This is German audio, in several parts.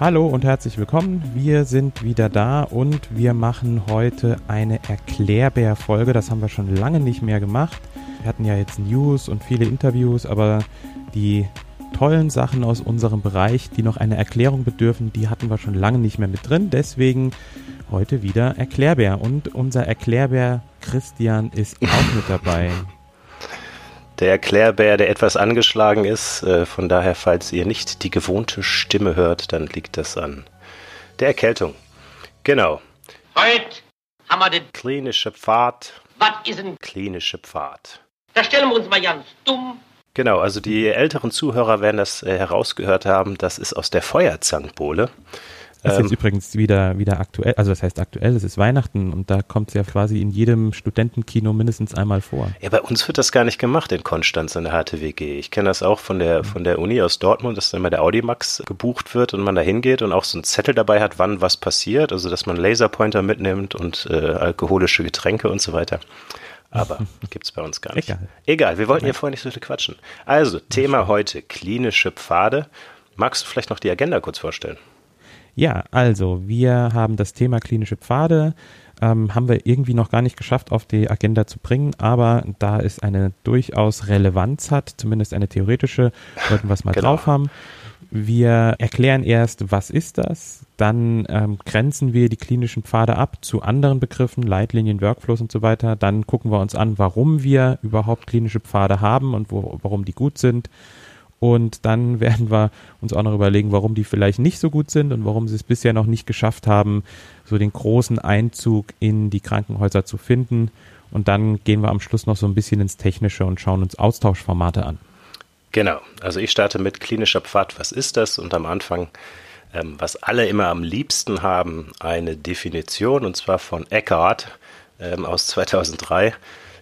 Hallo und herzlich willkommen. Wir sind wieder da und wir machen heute eine Erklärbär-Folge. Das haben wir schon lange nicht mehr gemacht. Wir hatten ja jetzt News und viele Interviews, aber die tollen Sachen aus unserem Bereich, die noch eine Erklärung bedürfen, die hatten wir schon lange nicht mehr mit drin. Deswegen heute wieder Erklärbär. Und unser Erklärbär Christian ist auch mit dabei der Erklärbär, der etwas angeschlagen ist. Äh, von daher, falls ihr nicht die gewohnte Stimme hört, dann liegt das an der Erkältung. Genau. Heute haben wir den klinische Pfad. Was ist ein klinische Pfad? Da stellen wir uns mal ganz dumm. Genau, also die älteren Zuhörer werden das äh, herausgehört haben. Das ist aus der Feuerzankbowle. Das ist jetzt ähm, übrigens wieder, wieder aktuell, also das heißt aktuell, es ist Weihnachten und da kommt es ja quasi in jedem Studentenkino mindestens einmal vor. Ja, bei uns wird das gar nicht gemacht in Konstanz in der HTWG. Ich kenne das auch von der, von der Uni aus Dortmund, dass dann mal der Audimax gebucht wird und man da hingeht und auch so einen Zettel dabei hat, wann was passiert, also dass man Laserpointer mitnimmt und äh, alkoholische Getränke und so weiter. Aber gibt es bei uns gar nicht. Egal. Egal, wir wollten ja vorher nicht so viel quatschen. Also, Thema heute, klinische Pfade. Magst du vielleicht noch die Agenda kurz vorstellen? Ja, also wir haben das Thema klinische Pfade, ähm, haben wir irgendwie noch gar nicht geschafft auf die Agenda zu bringen, aber da es eine durchaus Relevanz hat, zumindest eine theoretische, wollten wir es mal genau. drauf haben. Wir erklären erst, was ist das, dann ähm, grenzen wir die klinischen Pfade ab zu anderen Begriffen, Leitlinien, Workflows und so weiter. Dann gucken wir uns an, warum wir überhaupt klinische Pfade haben und wo, warum die gut sind. Und dann werden wir uns auch noch überlegen, warum die vielleicht nicht so gut sind und warum sie es bisher noch nicht geschafft haben, so den großen Einzug in die Krankenhäuser zu finden. Und dann gehen wir am Schluss noch so ein bisschen ins Technische und schauen uns Austauschformate an. Genau, also ich starte mit klinischer Pfad, was ist das? Und am Anfang, ähm, was alle immer am liebsten haben, eine Definition, und zwar von Eckhart ähm, aus 2003.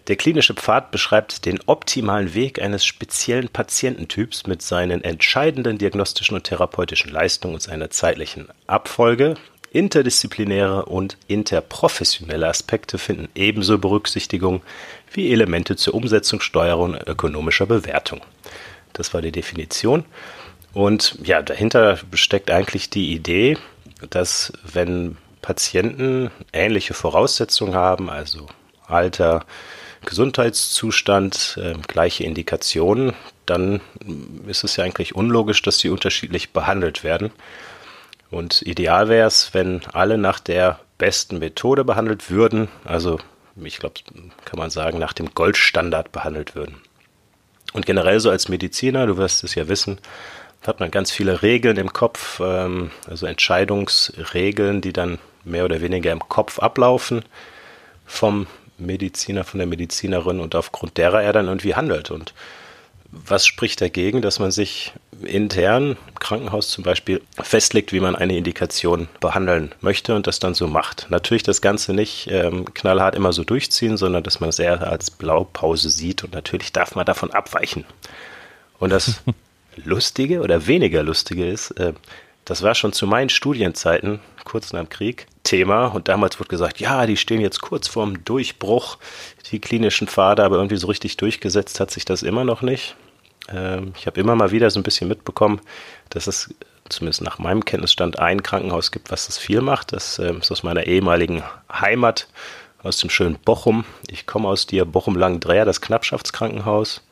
Der klinische Pfad beschreibt den optimalen Weg eines speziellen Patiententyps mit seinen entscheidenden diagnostischen und therapeutischen Leistungen und seiner zeitlichen Abfolge. Interdisziplinäre und interprofessionelle Aspekte finden ebenso Berücksichtigung wie Elemente zur Umsetzung, Steuerung und ökonomischer Bewertung. Das war die Definition. Und ja, dahinter steckt eigentlich die Idee, dass wenn Patienten ähnliche Voraussetzungen haben, also Alter, Gesundheitszustand, äh, gleiche Indikationen, dann ist es ja eigentlich unlogisch, dass sie unterschiedlich behandelt werden. Und ideal wäre es, wenn alle nach der besten Methode behandelt würden, also ich glaube, kann man sagen, nach dem Goldstandard behandelt würden. Und generell so als Mediziner, du wirst es ja wissen, hat man ganz viele Regeln im Kopf, ähm, also Entscheidungsregeln, die dann mehr oder weniger im Kopf ablaufen vom Mediziner, von der Medizinerin und aufgrund derer er dann irgendwie handelt. Und was spricht dagegen, dass man sich intern im Krankenhaus zum Beispiel festlegt, wie man eine Indikation behandeln möchte und das dann so macht? Natürlich das Ganze nicht ähm, knallhart immer so durchziehen, sondern dass man es eher als Blaupause sieht und natürlich darf man davon abweichen. Und das Lustige oder weniger Lustige ist, äh, das war schon zu meinen Studienzeiten, kurz nach dem Krieg, Thema. Und damals wurde gesagt, ja, die stehen jetzt kurz vorm Durchbruch, die klinischen Pfade, aber irgendwie so richtig durchgesetzt hat sich das immer noch nicht. Ähm, ich habe immer mal wieder so ein bisschen mitbekommen, dass es zumindest nach meinem Kenntnisstand ein Krankenhaus gibt, was das viel macht. Das ähm, ist aus meiner ehemaligen Heimat, aus dem schönen Bochum. Ich komme aus dir, Bochum-Langendreher, das Knappschaftskrankenhaus.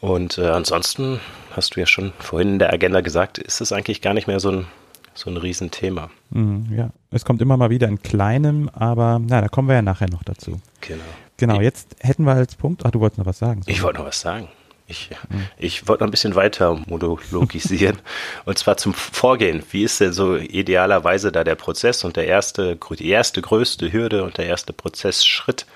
Und äh, ansonsten hast du ja schon vorhin in der Agenda gesagt, ist es eigentlich gar nicht mehr so ein, so ein Riesenthema. Mhm, ja, es kommt immer mal wieder in kleinem, aber na, da kommen wir ja nachher noch dazu. Genau. Genau, jetzt hätten wir als Punkt, ach, du wolltest noch was sagen. Ich wollte noch was sagen. Ich, mhm. ich wollte noch ein bisschen weiter monologisieren. und zwar zum Vorgehen. Wie ist denn so idealerweise da der Prozess und der erste, die erste größte Hürde und der erste Prozessschritt?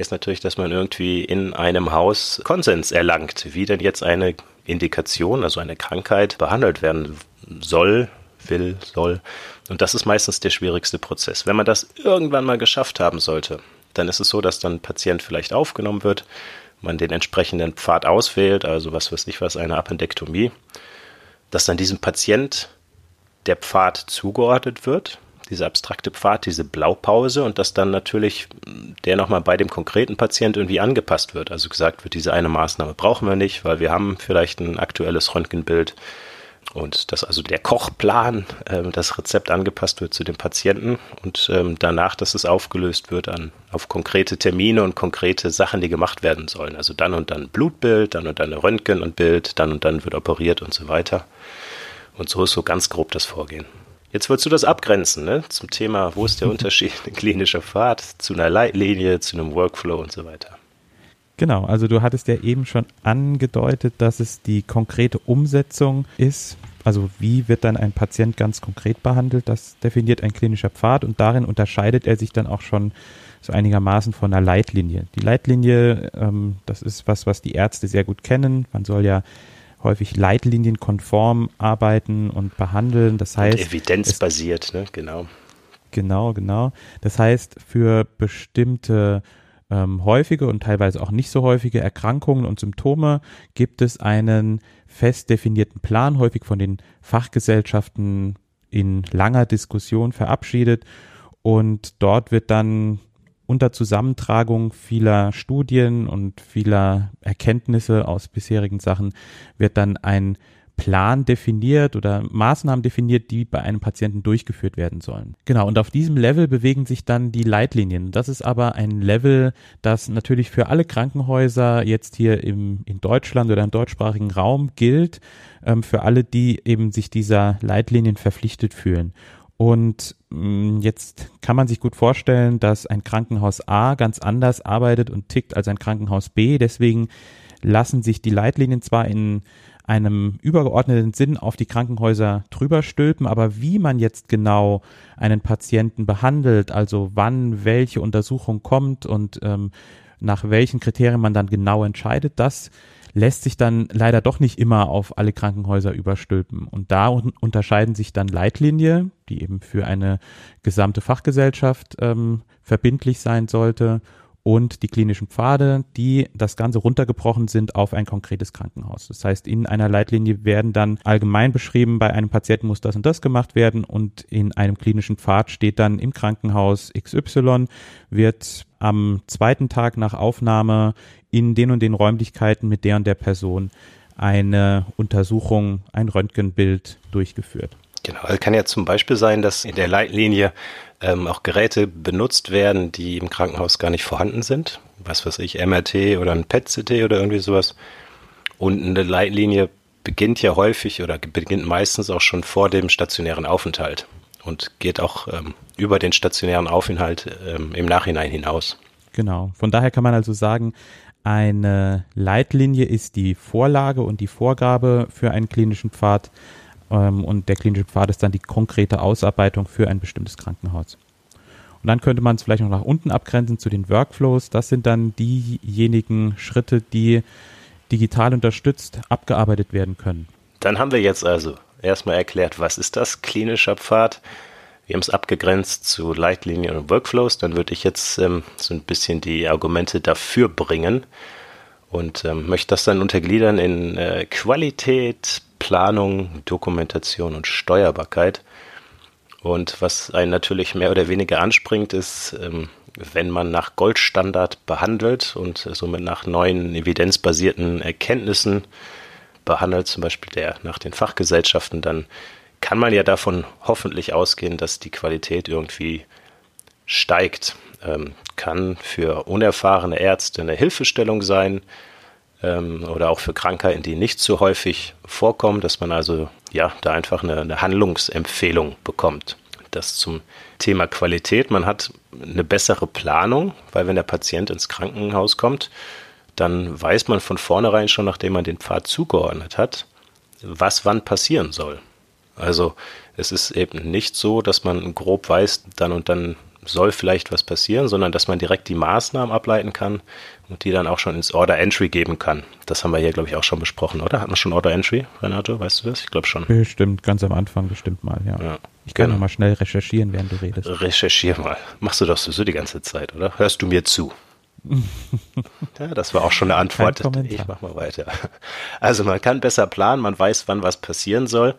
ist natürlich, dass man irgendwie in einem Haus Konsens erlangt, wie denn jetzt eine Indikation, also eine Krankheit, behandelt werden soll, will, soll. Und das ist meistens der schwierigste Prozess. Wenn man das irgendwann mal geschafft haben sollte, dann ist es so, dass dann ein Patient vielleicht aufgenommen wird, man den entsprechenden Pfad auswählt, also was weiß ich was, eine Appendektomie, dass dann diesem Patient der Pfad zugeordnet wird, diese abstrakte Pfad, diese Blaupause und dass dann natürlich der nochmal bei dem konkreten Patient irgendwie angepasst wird. Also gesagt wird, diese eine Maßnahme brauchen wir nicht, weil wir haben vielleicht ein aktuelles Röntgenbild und dass also der Kochplan, äh, das Rezept angepasst wird zu dem Patienten und ähm, danach, dass es aufgelöst wird an, auf konkrete Termine und konkrete Sachen, die gemacht werden sollen. Also dann und dann Blutbild, dann und dann Röntgen und Bild, dann und dann wird operiert und so weiter. Und so ist so ganz grob das Vorgehen. Jetzt würdest du das abgrenzen, ne? Zum Thema, wo ist der Unterschied in klinischer Fahrt zu einer Leitlinie, zu einem Workflow und so weiter. Genau, also du hattest ja eben schon angedeutet, dass es die konkrete Umsetzung ist. Also wie wird dann ein Patient ganz konkret behandelt? Das definiert ein klinischer Pfad und darin unterscheidet er sich dann auch schon so einigermaßen von einer Leitlinie. Die Leitlinie, ähm, das ist was, was die Ärzte sehr gut kennen. Man soll ja häufig leitlinienkonform arbeiten und behandeln. Das heißt. Und evidenzbasiert, ne? Genau. Genau, genau. Das heißt, für bestimmte ähm, häufige und teilweise auch nicht so häufige Erkrankungen und Symptome gibt es einen fest definierten Plan, häufig von den Fachgesellschaften in langer Diskussion verabschiedet. Und dort wird dann unter Zusammentragung vieler Studien und vieler Erkenntnisse aus bisherigen Sachen wird dann ein Plan definiert oder Maßnahmen definiert, die bei einem Patienten durchgeführt werden sollen. Genau, und auf diesem Level bewegen sich dann die Leitlinien. Das ist aber ein Level, das natürlich für alle Krankenhäuser jetzt hier im, in Deutschland oder im deutschsprachigen Raum gilt, ähm, für alle, die eben sich dieser Leitlinien verpflichtet fühlen. Und mm, jetzt kann man sich gut vorstellen, dass ein Krankenhaus A ganz anders arbeitet und tickt als ein Krankenhaus B. Deswegen lassen sich die Leitlinien zwar in einem übergeordneten Sinn auf die Krankenhäuser drüber stülpen, aber wie man jetzt genau einen Patienten behandelt, also wann welche Untersuchung kommt und ähm, nach welchen Kriterien man dann genau entscheidet, das lässt sich dann leider doch nicht immer auf alle Krankenhäuser überstülpen. Und da un unterscheiden sich dann Leitlinie, die eben für eine gesamte Fachgesellschaft ähm, verbindlich sein sollte, und die klinischen Pfade, die das Ganze runtergebrochen sind auf ein konkretes Krankenhaus. Das heißt, in einer Leitlinie werden dann allgemein beschrieben, bei einem Patienten muss das und das gemacht werden und in einem klinischen Pfad steht dann im Krankenhaus XY wird am zweiten Tag nach Aufnahme in den und den Räumlichkeiten mit der und der Person eine Untersuchung, ein Röntgenbild durchgeführt. Genau, es kann ja zum Beispiel sein, dass in der Leitlinie ähm, auch Geräte benutzt werden, die im Krankenhaus gar nicht vorhanden sind. Was weiß ich, MRT oder ein PET-CT oder irgendwie sowas. Und eine Leitlinie beginnt ja häufig oder beginnt meistens auch schon vor dem stationären Aufenthalt und geht auch ähm, über den stationären Aufenthalt ähm, im Nachhinein hinaus. Genau. Von daher kann man also sagen, eine Leitlinie ist die Vorlage und die Vorgabe für einen klinischen Pfad ähm, und der klinische Pfad ist dann die konkrete Ausarbeitung für ein bestimmtes Krankenhaus. Und dann könnte man es vielleicht noch nach unten abgrenzen zu den Workflows. Das sind dann diejenigen Schritte, die digital unterstützt abgearbeitet werden können. Dann haben wir jetzt also erstmal erklärt, was ist das klinischer Pfad? Wir haben es abgegrenzt zu Leitlinien und Workflows. Dann würde ich jetzt ähm, so ein bisschen die Argumente dafür bringen und ähm, möchte das dann untergliedern in äh, Qualität, Planung, Dokumentation und Steuerbarkeit. Und was einen natürlich mehr oder weniger anspringt, ist, ähm, wenn man nach Goldstandard behandelt und somit nach neuen evidenzbasierten Erkenntnissen behandelt, zum Beispiel der nach den Fachgesellschaften, dann kann man ja davon hoffentlich ausgehen, dass die Qualität irgendwie steigt. Ähm, kann für unerfahrene Ärzte eine Hilfestellung sein, ähm, oder auch für Krankheiten, die nicht so häufig vorkommen, dass man also ja da einfach eine, eine Handlungsempfehlung bekommt. Das zum Thema Qualität. Man hat eine bessere Planung, weil wenn der Patient ins Krankenhaus kommt, dann weiß man von vornherein schon, nachdem man den Pfad zugeordnet hat, was wann passieren soll. Also es ist eben nicht so, dass man grob weiß, dann und dann soll vielleicht was passieren, sondern dass man direkt die Maßnahmen ableiten kann und die dann auch schon ins Order Entry geben kann. Das haben wir hier, glaube ich, auch schon besprochen, oder? Hatten wir schon Order Entry, Renato? Weißt du das? Ich glaube schon. Bestimmt, ganz am Anfang bestimmt mal, ja. ja ich kann genau. mal schnell recherchieren, während du redest. Recherchier mal. Machst du doch so die ganze Zeit, oder? Hörst du mir zu? ja, das war auch schon eine Antwort. Ich mach mal weiter. Also man kann besser planen, man weiß, wann was passieren soll.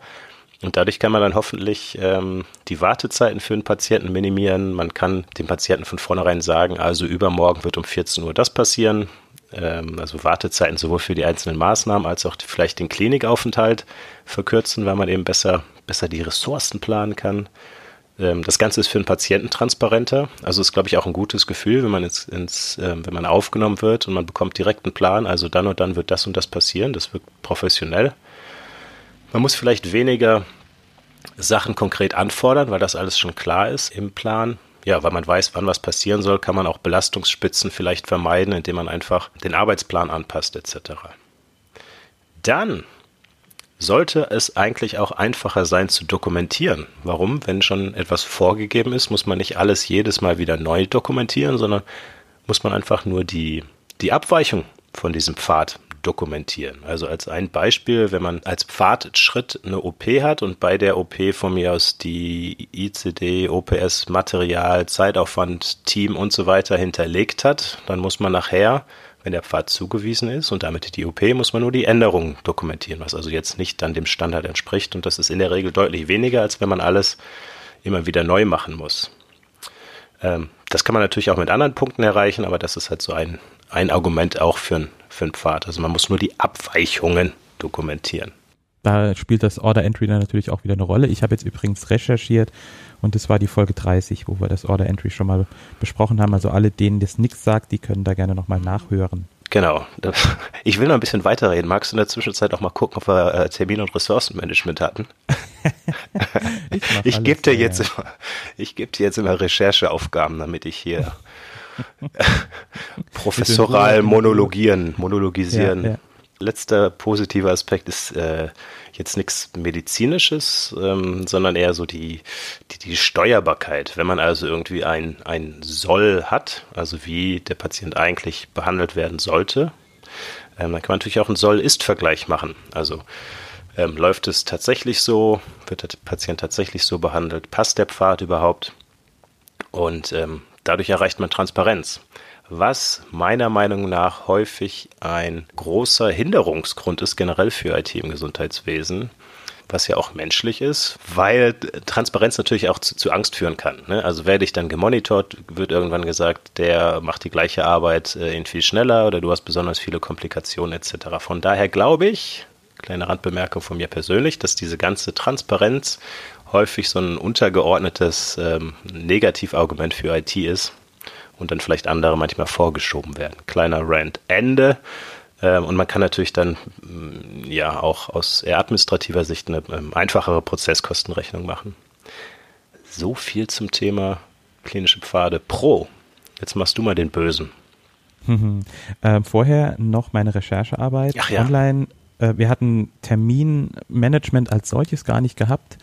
Und dadurch kann man dann hoffentlich ähm, die Wartezeiten für den Patienten minimieren. Man kann dem Patienten von vornherein sagen, also übermorgen wird um 14 Uhr das passieren. Ähm, also Wartezeiten sowohl für die einzelnen Maßnahmen als auch vielleicht den Klinikaufenthalt verkürzen, weil man eben besser, besser die Ressourcen planen kann. Ähm, das Ganze ist für den Patienten transparenter. Also ist, glaube ich, auch ein gutes Gefühl, wenn man ins, ins äh, wenn man aufgenommen wird und man bekommt direkt einen Plan. Also dann und dann wird das und das passieren. Das wirkt professionell. Man muss vielleicht weniger Sachen konkret anfordern, weil das alles schon klar ist im Plan. Ja, weil man weiß, wann was passieren soll, kann man auch Belastungsspitzen vielleicht vermeiden, indem man einfach den Arbeitsplan anpasst etc. Dann sollte es eigentlich auch einfacher sein zu dokumentieren. Warum? Wenn schon etwas vorgegeben ist, muss man nicht alles jedes Mal wieder neu dokumentieren, sondern muss man einfach nur die, die Abweichung von diesem Pfad dokumentieren. Also als ein Beispiel, wenn man als Pfadschritt eine OP hat und bei der OP von mir aus die ICD, OPS, Material, Zeitaufwand, Team und so weiter hinterlegt hat, dann muss man nachher, wenn der Pfad zugewiesen ist und damit die OP, muss man nur die Änderungen dokumentieren, was also jetzt nicht dann dem Standard entspricht und das ist in der Regel deutlich weniger, als wenn man alles immer wieder neu machen muss. Ähm, das kann man natürlich auch mit anderen Punkten erreichen, aber das ist halt so ein, ein Argument auch für, ein, für einen Pfad. Also man muss nur die Abweichungen dokumentieren. Da spielt das Order Entry dann natürlich auch wieder eine Rolle. Ich habe jetzt übrigens recherchiert und das war die Folge 30, wo wir das Order Entry schon mal besprochen haben. Also alle, denen das nichts sagt, die können da gerne nochmal nachhören. Genau. Ich will noch ein bisschen weiterreden. Magst du in der Zwischenzeit auch mal gucken, ob wir äh, Termin- und Ressourcenmanagement hatten? ich, ich gebe dir jetzt immer, ich gebe dir jetzt immer Rechercheaufgaben, damit ich hier professoral monologieren, monologisieren. Ja, ja. Letzter positiver Aspekt ist äh, jetzt nichts Medizinisches, ähm, sondern eher so die, die, die, Steuerbarkeit. Wenn man also irgendwie ein, ein Soll hat, also wie der Patient eigentlich behandelt werden sollte, ähm, dann kann man natürlich auch einen Soll-Ist-Vergleich machen. Also ähm, läuft es tatsächlich so? Wird der Patient tatsächlich so behandelt? Passt der Pfad überhaupt? Und ähm, dadurch erreicht man Transparenz. Was meiner Meinung nach häufig ein großer Hinderungsgrund ist generell für IT im Gesundheitswesen, was ja auch menschlich ist, weil Transparenz natürlich auch zu, zu Angst führen kann. Ne? Also werde ich dann gemonitort, wird irgendwann gesagt, der macht die gleiche Arbeit äh, in viel schneller oder du hast besonders viele Komplikationen etc. Von daher glaube ich, kleine Randbemerkung von mir persönlich, dass diese ganze Transparenz häufig so ein untergeordnetes ähm, Negativargument für IT ist und dann vielleicht andere manchmal vorgeschoben werden. Kleiner Rant Ende. Ähm, und man kann natürlich dann mm, ja auch aus eher administrativer Sicht eine ähm, einfachere Prozesskostenrechnung machen. So viel zum Thema klinische Pfade Pro. Jetzt machst du mal den Bösen. äh, vorher noch meine Recherchearbeit ja. online äh, wir hatten Terminmanagement als solches gar nicht gehabt.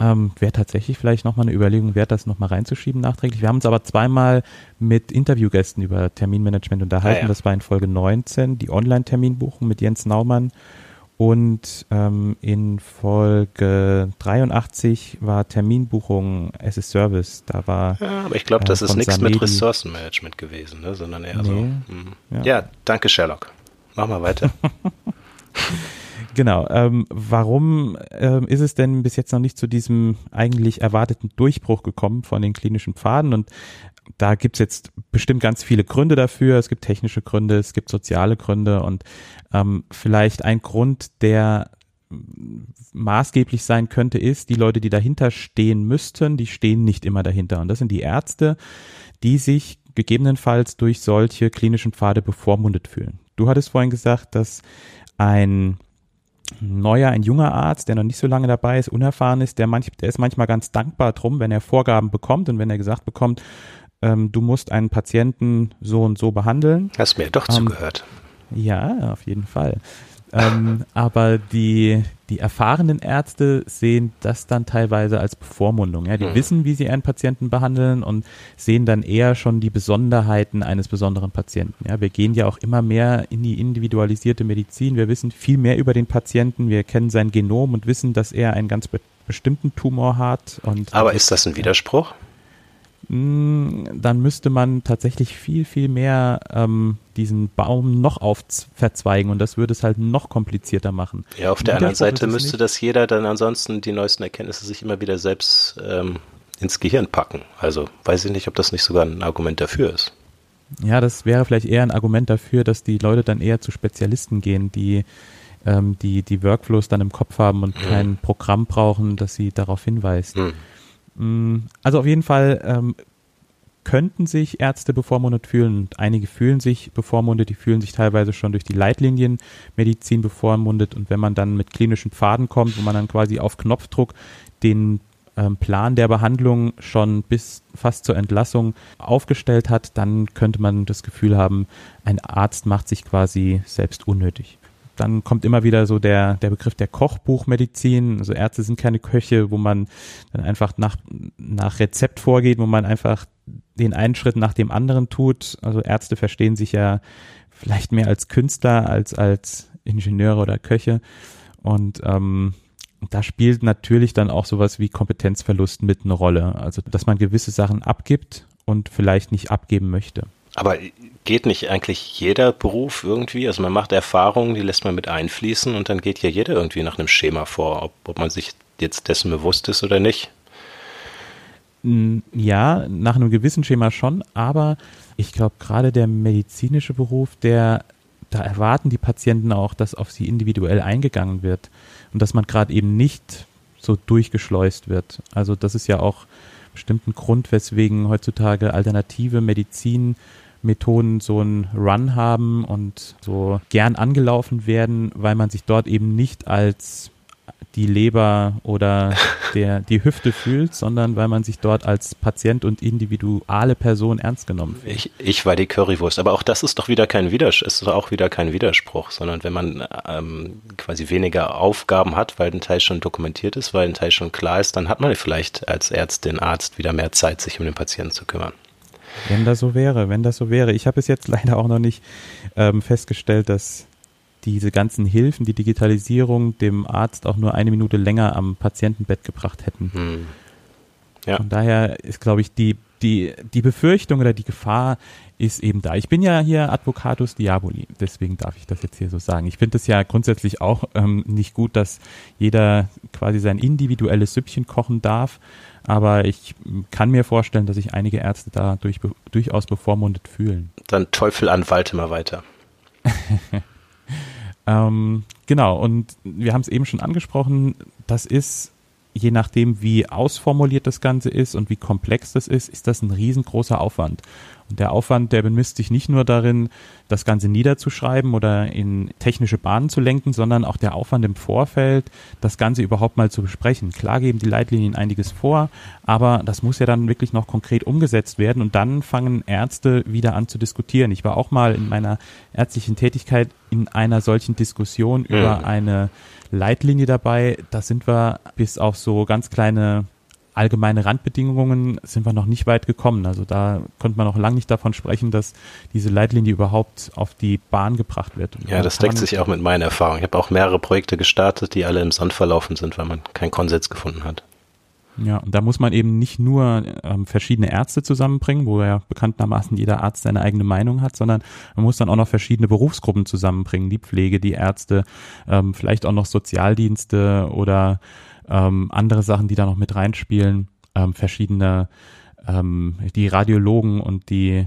Ähm, Wäre tatsächlich vielleicht nochmal eine Überlegung wert, das nochmal reinzuschieben nachträglich. Wir haben uns aber zweimal mit Interviewgästen über Terminmanagement unterhalten. Ah, ja. Das war in Folge 19, die Online-Terminbuchung mit Jens Naumann. Und ähm, in Folge 83 war Terminbuchung as a Service. Da war. Ja, aber ich glaube, das äh, ist nichts mit Ressourcenmanagement gewesen, ne? sondern eher nee. so. Hm. Ja. ja, danke, Sherlock. Mach mal weiter. Genau. Ähm, warum ähm, ist es denn bis jetzt noch nicht zu diesem eigentlich erwarteten Durchbruch gekommen von den klinischen Pfaden? Und da gibt's jetzt bestimmt ganz viele Gründe dafür. Es gibt technische Gründe, es gibt soziale Gründe und ähm, vielleicht ein Grund, der maßgeblich sein könnte, ist, die Leute, die dahinter stehen müssten, die stehen nicht immer dahinter. Und das sind die Ärzte, die sich gegebenenfalls durch solche klinischen Pfade bevormundet fühlen. Du hattest vorhin gesagt, dass ein neuer, ein junger Arzt, der noch nicht so lange dabei ist, unerfahren ist, der, manch, der ist manchmal ganz dankbar drum, wenn er Vorgaben bekommt und wenn er gesagt bekommt, ähm, du musst einen Patienten so und so behandeln. Hast mir doch ähm, zugehört. Ja, auf jeden Fall. Ähm, aber die, die erfahrenen Ärzte sehen das dann teilweise als Bevormundung. Ja? Die Mhm. wissen, wie sie einen Patienten behandeln und sehen dann eher schon die Besonderheiten eines besonderen Patienten. Ja? Wir gehen ja auch immer mehr in die individualisierte Medizin. Wir wissen viel mehr über den Patienten. Wir kennen sein Genom und wissen, dass er einen ganz be bestimmten Tumor hat. Und Aber ist das ein Widerspruch? Mm, dann müsste man tatsächlich viel, viel mehr ähm, diesen Baum noch aufverzweigen und das würde es halt noch komplizierter machen. Ja, auf der anderen Seite müsste das jeder dann ansonsten die neuesten Erkenntnisse sich immer wieder selbst ähm, ins Gehirn packen. Also weiß ich nicht, ob das nicht sogar ein Argument dafür ist. Ja, das wäre vielleicht eher ein Argument dafür, dass die Leute dann eher zu Spezialisten gehen, die ähm, die, die Workflows dann im Kopf haben und kein Programm brauchen, das sie darauf hinweist. Hm. Mm, Also auf jeden Fall ähm, könnten sich Ärzte bevormundet fühlen und einige fühlen sich bevormundet, die fühlen sich teilweise schon durch die Leitlinienmedizin bevormundet und wenn man dann mit klinischen Pfaden kommt, wo man dann quasi auf Knopfdruck den ähm, Plan der Behandlung schon bis fast zur Entlassung aufgestellt hat, dann könnte man das Gefühl haben, ein Arzt macht sich quasi selbst unnötig. Dann kommt immer wieder so der, der Begriff der Kochbuchmedizin. Also Ärzte sind keine Köche, wo man dann einfach nach, nach Rezept vorgeht, wo man einfach den einen Schritt nach dem anderen tut. Also Ärzte verstehen sich ja vielleicht mehr als Künstler als als Ingenieure oder Köche. Und ähm, da spielt natürlich dann auch sowas wie Kompetenzverlust mit eine Rolle. Also dass man gewisse Sachen abgibt und vielleicht nicht abgeben möchte. Aber geht nicht eigentlich jeder Beruf irgendwie? Also man macht Erfahrungen, die lässt man mit einfließen und dann geht ja jeder irgendwie nach einem Schema vor, ob, ob man sich jetzt dessen bewusst ist oder nicht. Mm, Ja, nach einem gewissen Schema schon, aber ich glaube, gerade der medizinische Beruf, der, da erwarten die Patienten auch, dass auf sie individuell eingegangen wird und dass man gerade eben nicht so durchgeschleust wird. Also das ist ja auch bestimmt ein Grund, weswegen heutzutage alternative Medizinmethoden so einen Run haben und so gern angelaufen werden, weil man sich dort eben nicht als die Leber oder der, die Hüfte fühlt, sondern weil man sich dort als Patient und individuelle Person ernst genommen fühlt. Ich, ich war die Currywurst, aber auch das ist doch wieder kein Widerspruch, ist doch auch wieder kein Widerspruch, sondern wenn man ähm, quasi weniger Aufgaben hat, weil ein Teil schon dokumentiert ist, weil ein Teil schon klar ist, dann hat man vielleicht als Ärztin, Arzt wieder mehr Zeit, sich um den Patienten zu kümmern. Wenn das so wäre, wenn das so wäre. Ich habe es jetzt leider auch noch nicht ähm, festgestellt, dass diese ganzen Hilfen, die Digitalisierung dem Arzt auch nur eine Minute länger am Patientenbett gebracht hätten. Hm. Ja. Von daher ist, glaube ich, die, die, die Befürchtung oder die Gefahr ist eben da. Ich bin ja hier Advocatus Diaboli, deswegen darf ich das jetzt hier so sagen. Ich finde es ja grundsätzlich auch ähm, nicht gut, dass jeder quasi sein individuelles Süppchen kochen darf, aber ich kann mir vorstellen, dass sich einige Ärzte da durch, durchaus bevormundet fühlen. Dann Teufel an Waldemar weiter. Ähm, genau, und wir haben es eben schon angesprochen, das ist, je nachdem, wie ausformuliert das Ganze ist und wie komplex das ist, ist das ein riesengroßer Aufwand. Und der Aufwand, der bemisst sich nicht nur darin, das Ganze niederzuschreiben oder in technische Bahnen zu lenken, sondern auch der Aufwand im Vorfeld, das Ganze überhaupt mal zu besprechen. Klar geben die Leitlinien einiges vor, aber das muss ja dann wirklich noch konkret umgesetzt werden und dann fangen Ärzte wieder an zu diskutieren. Ich war auch mal in meiner ärztlichen Tätigkeit in einer solchen Diskussion über eine Leitlinie dabei. Da sind wir bis auf so ganz kleine allgemeine Randbedingungen sind wir noch nicht weit gekommen. Also da konnte man noch lange nicht davon sprechen, dass diese Leitlinie überhaupt auf die Bahn gebracht wird. Ja, da das deckt sich auch mit meinen Erfahrungen. Ich habe auch mehrere Projekte gestartet, die alle im Sand verlaufen sind, weil man keinen Konsens gefunden hat. Ja, und da muss man eben nicht nur ähm, verschiedene Ärzte zusammenbringen, wo ja bekanntermaßen jeder Arzt seine eigene Meinung hat, sondern man muss dann auch noch verschiedene Berufsgruppen zusammenbringen, die Pflege, die Ärzte, ähm, vielleicht auch noch Sozialdienste oder ähm, andere Sachen, die da noch mit reinspielen, ähm, verschiedene, ähm, die Radiologen und die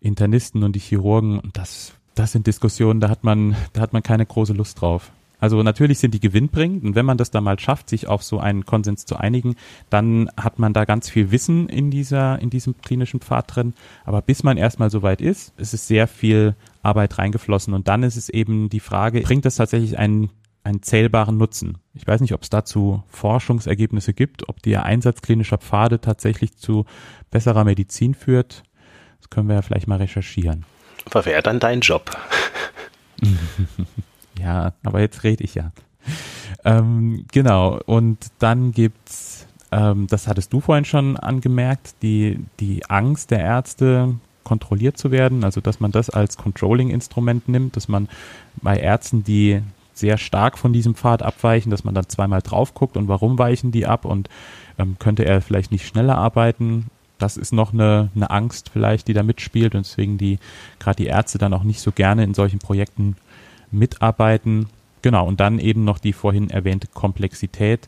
Internisten und die Chirurgen. Das, das sind Diskussionen, da hat man, da hat man keine große Lust drauf. Also natürlich sind die gewinnbringend und wenn man das dann mal schafft, sich auf so einen Konsens zu einigen, dann hat man da ganz viel Wissen in dieser, in diesem klinischen Pfad drin. Aber bis man erstmal so weit ist, ist es sehr viel Arbeit reingeflossen und dann ist es eben die Frage, bringt das tatsächlich einen, einen zählbaren Nutzen? Ich weiß nicht, ob es dazu Forschungsergebnisse gibt, ob der Einsatz klinischer Pfade tatsächlich zu besserer Medizin führt. Das können wir ja vielleicht mal recherchieren. Was wäre dann dein Job? Ja, aber jetzt rede ich ja. Ähm, genau, und dann gibt's, ähm, das hattest du vorhin schon angemerkt, die, die Angst der Ärzte, kontrolliert zu werden, also dass man das als Controlling-Instrument nimmt, dass man bei Ärzten, die sehr stark von diesem Pfad abweichen, dass man dann zweimal drauf guckt und warum weichen die ab und ähm, könnte er vielleicht nicht schneller arbeiten. Das ist noch eine, eine Angst vielleicht, die da mitspielt und deswegen die gerade die Ärzte dann auch nicht so gerne in solchen Projekten mitarbeiten. Genau, und dann eben noch die vorhin erwähnte Komplexität.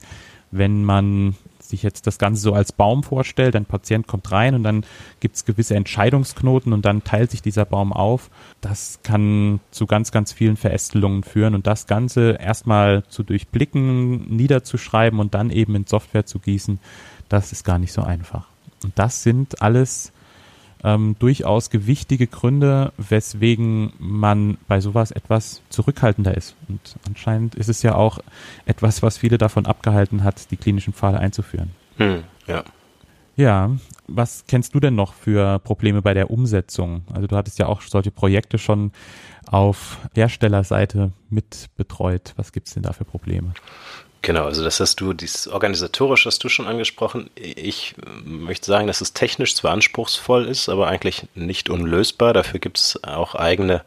Wenn man sich jetzt das Ganze so als Baum vorstellt, ein Patient kommt rein und dann gibt es gewisse Entscheidungsknoten und dann teilt sich dieser Baum auf. Das kann zu ganz, ganz vielen Verästelungen führen und das Ganze erstmal zu durchblicken, niederzuschreiben und dann eben in Software zu gießen, das ist gar nicht so einfach. Und das sind alles ähm, durchaus gewichtige Gründe, weswegen man bei sowas etwas zurückhaltender ist. Und anscheinend ist es ja auch etwas, was viele davon abgehalten hat, die klinischen Pfade einzuführen. Hm, ja. Ja, was kennst du denn noch für Probleme bei der Umsetzung? Also du hattest ja auch solche Projekte schon auf Herstellerseite mit betreut. Was gibt's denn da für Probleme? Genau, also das hast du, dieses organisatorisch hast du schon angesprochen. Ich möchte sagen, dass es technisch zwar anspruchsvoll ist, aber eigentlich nicht unlösbar. Dafür gibt es auch eigene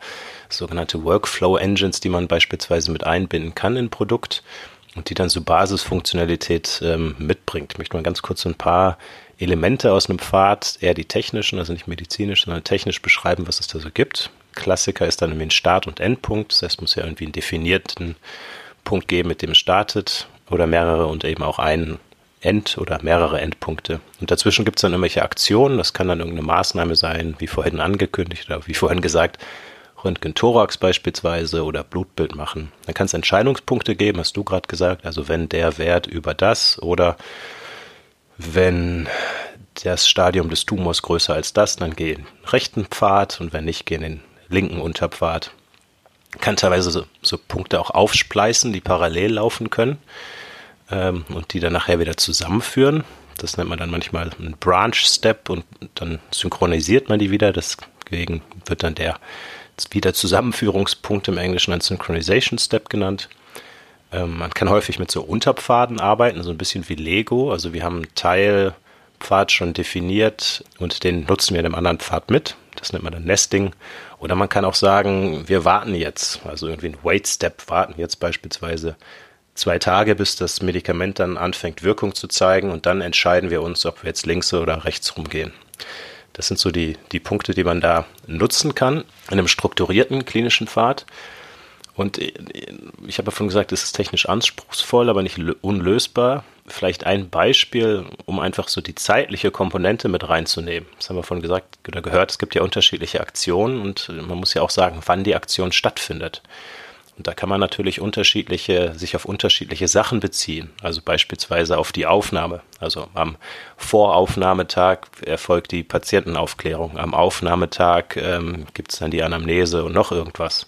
sogenannte Workflow-Engines, die man beispielsweise mit einbinden kann in Produkt und die dann so Basisfunktionalität ähm, mitbringt. Ich möchte mal ganz kurz ein paar Elemente aus einem Pfad, eher die technischen, also nicht medizinisch, sondern technisch beschreiben, was es da so gibt. Klassiker ist dann irgendwie ein Start- und Endpunkt, das heißt, muss ja irgendwie einen definierten Punkt geben, mit dem es startet oder mehrere und eben auch einen End- oder mehrere Endpunkte. Und dazwischen gibt es dann irgendwelche Aktionen, das kann dann irgendeine Maßnahme sein, wie vorhin angekündigt oder wie vorhin gesagt, Röntgen-Thorax beispielsweise oder Blutbild machen. Dann kann es Entscheidungspunkte geben, hast du gerade gesagt, also wenn der Wert über das oder wenn das Stadium des Tumors größer als das, dann geh in den rechten Pfad und wenn nicht, geh in den linken Unterpfad kann teilweise so, so Punkte auch aufspleißen, die parallel laufen können ähm, und die dann nachher wieder zusammenführen. Das nennt man dann manchmal ein Branch Step und dann synchronisiert man die wieder. Deswegen wird dann der wieder Zusammenführungspunkt im Englischen ein Synchronization Step genannt. Ähm, man kann häufig mit so Unterpfaden arbeiten, so ein bisschen wie Lego. Also wir haben einen Teilpfad schon definiert und den nutzen wir in einem anderen Pfad mit. Das nennt man dann Nesting. Oder man kann auch sagen, wir warten jetzt, also irgendwie ein Wait Step warten jetzt beispielsweise zwei Tage, bis das Medikament dann anfängt Wirkung zu zeigen und dann entscheiden wir uns, ob wir jetzt links oder rechts rumgehen. Das sind so die, die Punkte, die man da nutzen kann in einem strukturierten klinischen Pfad. Und ich habe davon gesagt, es ist technisch anspruchsvoll, aber nicht unlösbar vielleicht ein Beispiel, um einfach so die zeitliche Komponente mit reinzunehmen. Das haben wir vorhin gesagt oder gehört, es gibt ja unterschiedliche Aktionen und man muss ja auch sagen, wann die Aktion stattfindet. Und da kann man natürlich unterschiedliche, sich auf unterschiedliche Sachen beziehen. Also beispielsweise auf die Aufnahme. Also am Voraufnahmetag erfolgt die Patientenaufklärung. Am Aufnahmetag ähm, gibt es dann die Anamnese und noch irgendwas.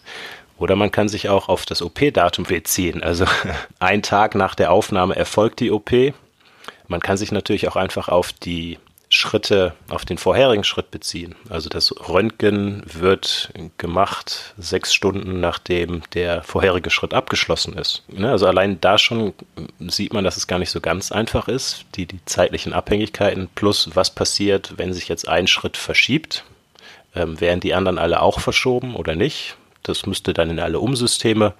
Oder man kann sich auch auf das OP-Datum beziehen. Also ein Tag nach der Aufnahme erfolgt die OP. Man kann sich natürlich auch einfach auf die Schritte, auf den vorherigen Schritt beziehen. Also das Röntgen wird gemacht sechs Stunden nachdem der vorherige Schritt abgeschlossen ist. Ne, also allein da schon sieht man, dass es gar nicht so ganz einfach ist, die, die zeitlichen Abhängigkeiten plus was passiert, wenn sich jetzt ein Schritt verschiebt. Ähm, werden die anderen alle auch verschoben oder nicht? Das müsste dann in alle Umsysteme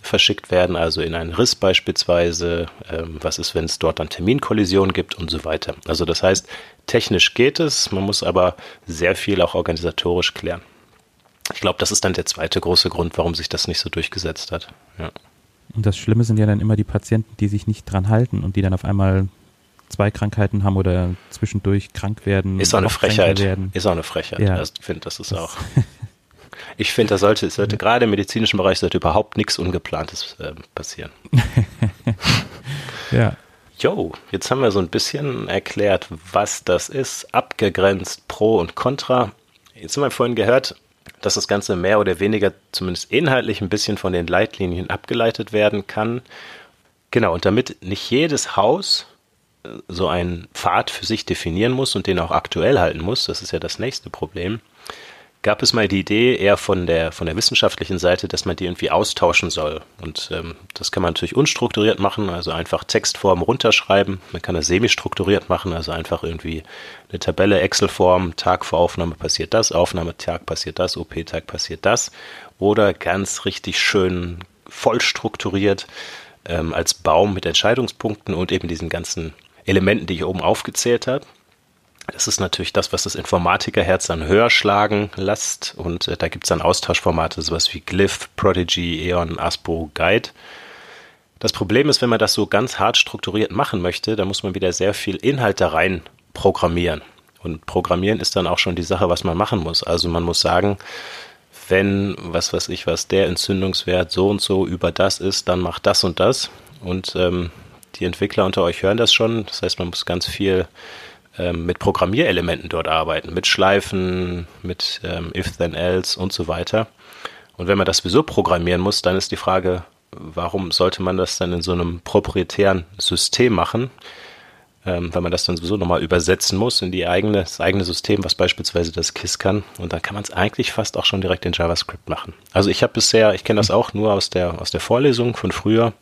verschickt werden, also in einen Riss beispielsweise. Ähm, was ist, wenn es dort dann Terminkollisionen gibt und so weiter. Also das heißt, technisch geht es, man muss aber sehr viel auch organisatorisch klären. Ich glaube, das ist dann der zweite große Grund, warum sich das nicht so durchgesetzt hat. Ja. Und das Schlimme sind ja dann immer die Patienten, die sich nicht dran halten und die dann auf einmal zwei Krankheiten haben oder zwischendurch krank werden. Ist auch eine Frechheit. Ist auch eine Frechheit. Ja. Also, ich finde, das ist das auch. Ich finde, da sollte, sollte gerade im medizinischen Bereich sollte überhaupt nichts Ungeplantes äh, passieren. ja. Jo, jetzt haben wir so ein bisschen erklärt, was das ist, abgegrenzt, Pro und Contra. Jetzt haben wir vorhin gehört, dass das Ganze mehr oder weniger, zumindest inhaltlich, ein bisschen von den Leitlinien abgeleitet werden kann. Genau, und damit nicht jedes Haus äh, so einen Pfad für sich definieren muss und den auch aktuell halten muss, das ist ja das nächste Problem, gab es mal die Idee eher von der, von der wissenschaftlichen Seite, dass man die irgendwie austauschen soll. Und ähm, das kann man natürlich unstrukturiert machen, also einfach Textform runterschreiben. Man kann das semi-strukturiert machen, also einfach irgendwie eine Tabelle, Excel-Form, Tag vor Aufnahme passiert das, Aufnahmetag passiert das, OP-Tag passiert das. Oder ganz richtig schön voll strukturiert ähm, als Baum mit Entscheidungspunkten und eben diesen ganzen Elementen, die ich oben aufgezählt habe. Das ist natürlich das, was das Informatikerherz dann höher schlagen lässt. Und äh, da gibt es dann Austauschformate, sowas wie Glyph, Prodigy, Eon, Aspo, Guide. Das Problem ist, wenn man das so ganz hart strukturiert machen möchte, dann muss man wieder sehr viel Inhalt da rein programmieren. Und Programmieren ist dann auch schon die Sache, was man machen muss. Also man muss sagen, wenn, was weiß ich was, der Entzündungswert so und so über das ist, dann macht das und das. Und ähm, die Entwickler unter euch hören das schon. Das heißt, man muss ganz viel ähm, mit Programmierelementen dort arbeiten, mit Schleifen, mit ähm, if, then, else und so weiter. Und wenn man das sowieso programmieren muss, dann ist die Frage, warum sollte man das dann in so einem proprietären System machen? Ähm, weil man das dann sowieso nochmal übersetzen muss in die eigene, das eigene System, was beispielsweise das KISS kann. Und dann kann man es eigentlich fast auch schon direkt in JavaScript machen. Also ich habe bisher, ich kenne das auch nur aus der, aus der Vorlesung von früher,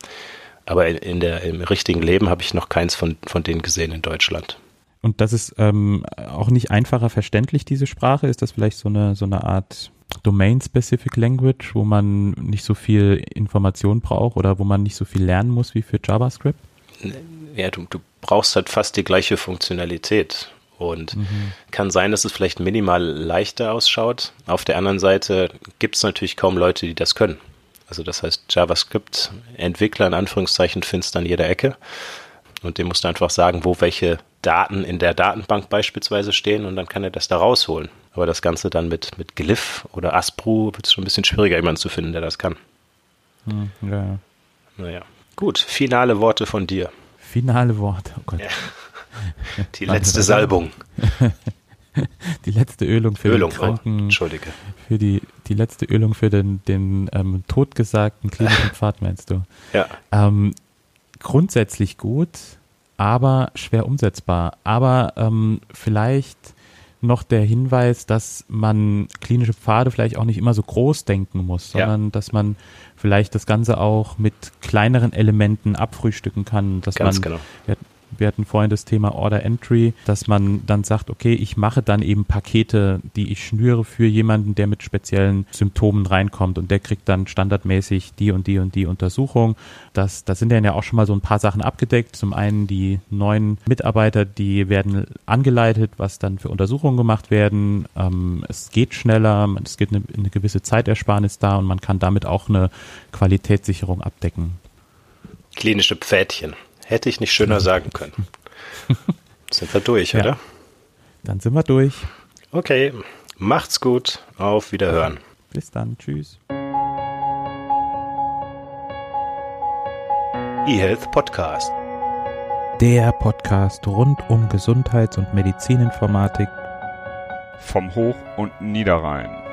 aber in, in der, im richtigen Leben habe ich noch keins von, von denen gesehen in Deutschland. Und das ist ähm, auch nicht einfacher verständlich, diese Sprache. Ist das vielleicht so eine, so eine Art Domain-Specific Language, wo man nicht so viel Information braucht oder wo man nicht so viel lernen muss wie für JavaScript? Ja, du, du brauchst halt fast die gleiche Funktionalität. Und mhm. kann sein, dass es vielleicht minimal leichter ausschaut. Auf der anderen Seite gibt es natürlich kaum Leute, die das können. Also das heißt, JavaScript-Entwickler in Anführungszeichen findest du an jeder Ecke. Und dem musst du einfach sagen, wo welche Daten in der Datenbank beispielsweise stehen und dann kann er das da rausholen. Aber das Ganze dann mit, mit Glyph oder Aspru wird es schon ein bisschen schwieriger, jemanden zu finden, der das kann. Hm, ja. Naja. Gut, finale Worte von dir. Finale Worte, oh Gott. Ja. Die letzte Salbung. die letzte Ölung für Ölung, den Kranken. Oh, Entschuldige. Für die, die letzte Ölung für den, den ähm, totgesagten klinischen Pfad, meinst du? Ja. Ähm, grundsätzlich gut aber schwer umsetzbar. Aber ähm, vielleicht noch der Hinweis, dass man klinische Pfade vielleicht auch nicht immer so groß denken muss, sondern ja. dass man vielleicht das Ganze auch mit kleineren Elementen abfrühstücken kann, dass Ganz man genau. Wir, hatten vorhin das Thema Order Entry, dass man dann sagt, okay, ich mache dann eben Pakete, die ich schnüre für jemanden, der mit speziellen Symptomen reinkommt und der kriegt dann standardmäßig die und die und die Untersuchung. Das, das sind dann ja auch schon mal so ein paar Sachen abgedeckt. Zum einen die neuen Mitarbeiter, die werden angeleitet, was dann für Untersuchungen gemacht werden. Ähm, es geht schneller, es gibt eine, eine gewisse Zeitersparnis da und man kann damit auch eine Qualitätssicherung abdecken. Klinische Pfädchen. Hätte ich nicht schöner sagen können. sind wir durch, ja. oder? Dann sind wir durch. Okay, macht's gut. Auf Wiederhören. Bis dann. Tschüss. eHealth Podcast. Der Podcast rund um Gesundheits- und Medizininformatik vom Hoch- und Niederrhein.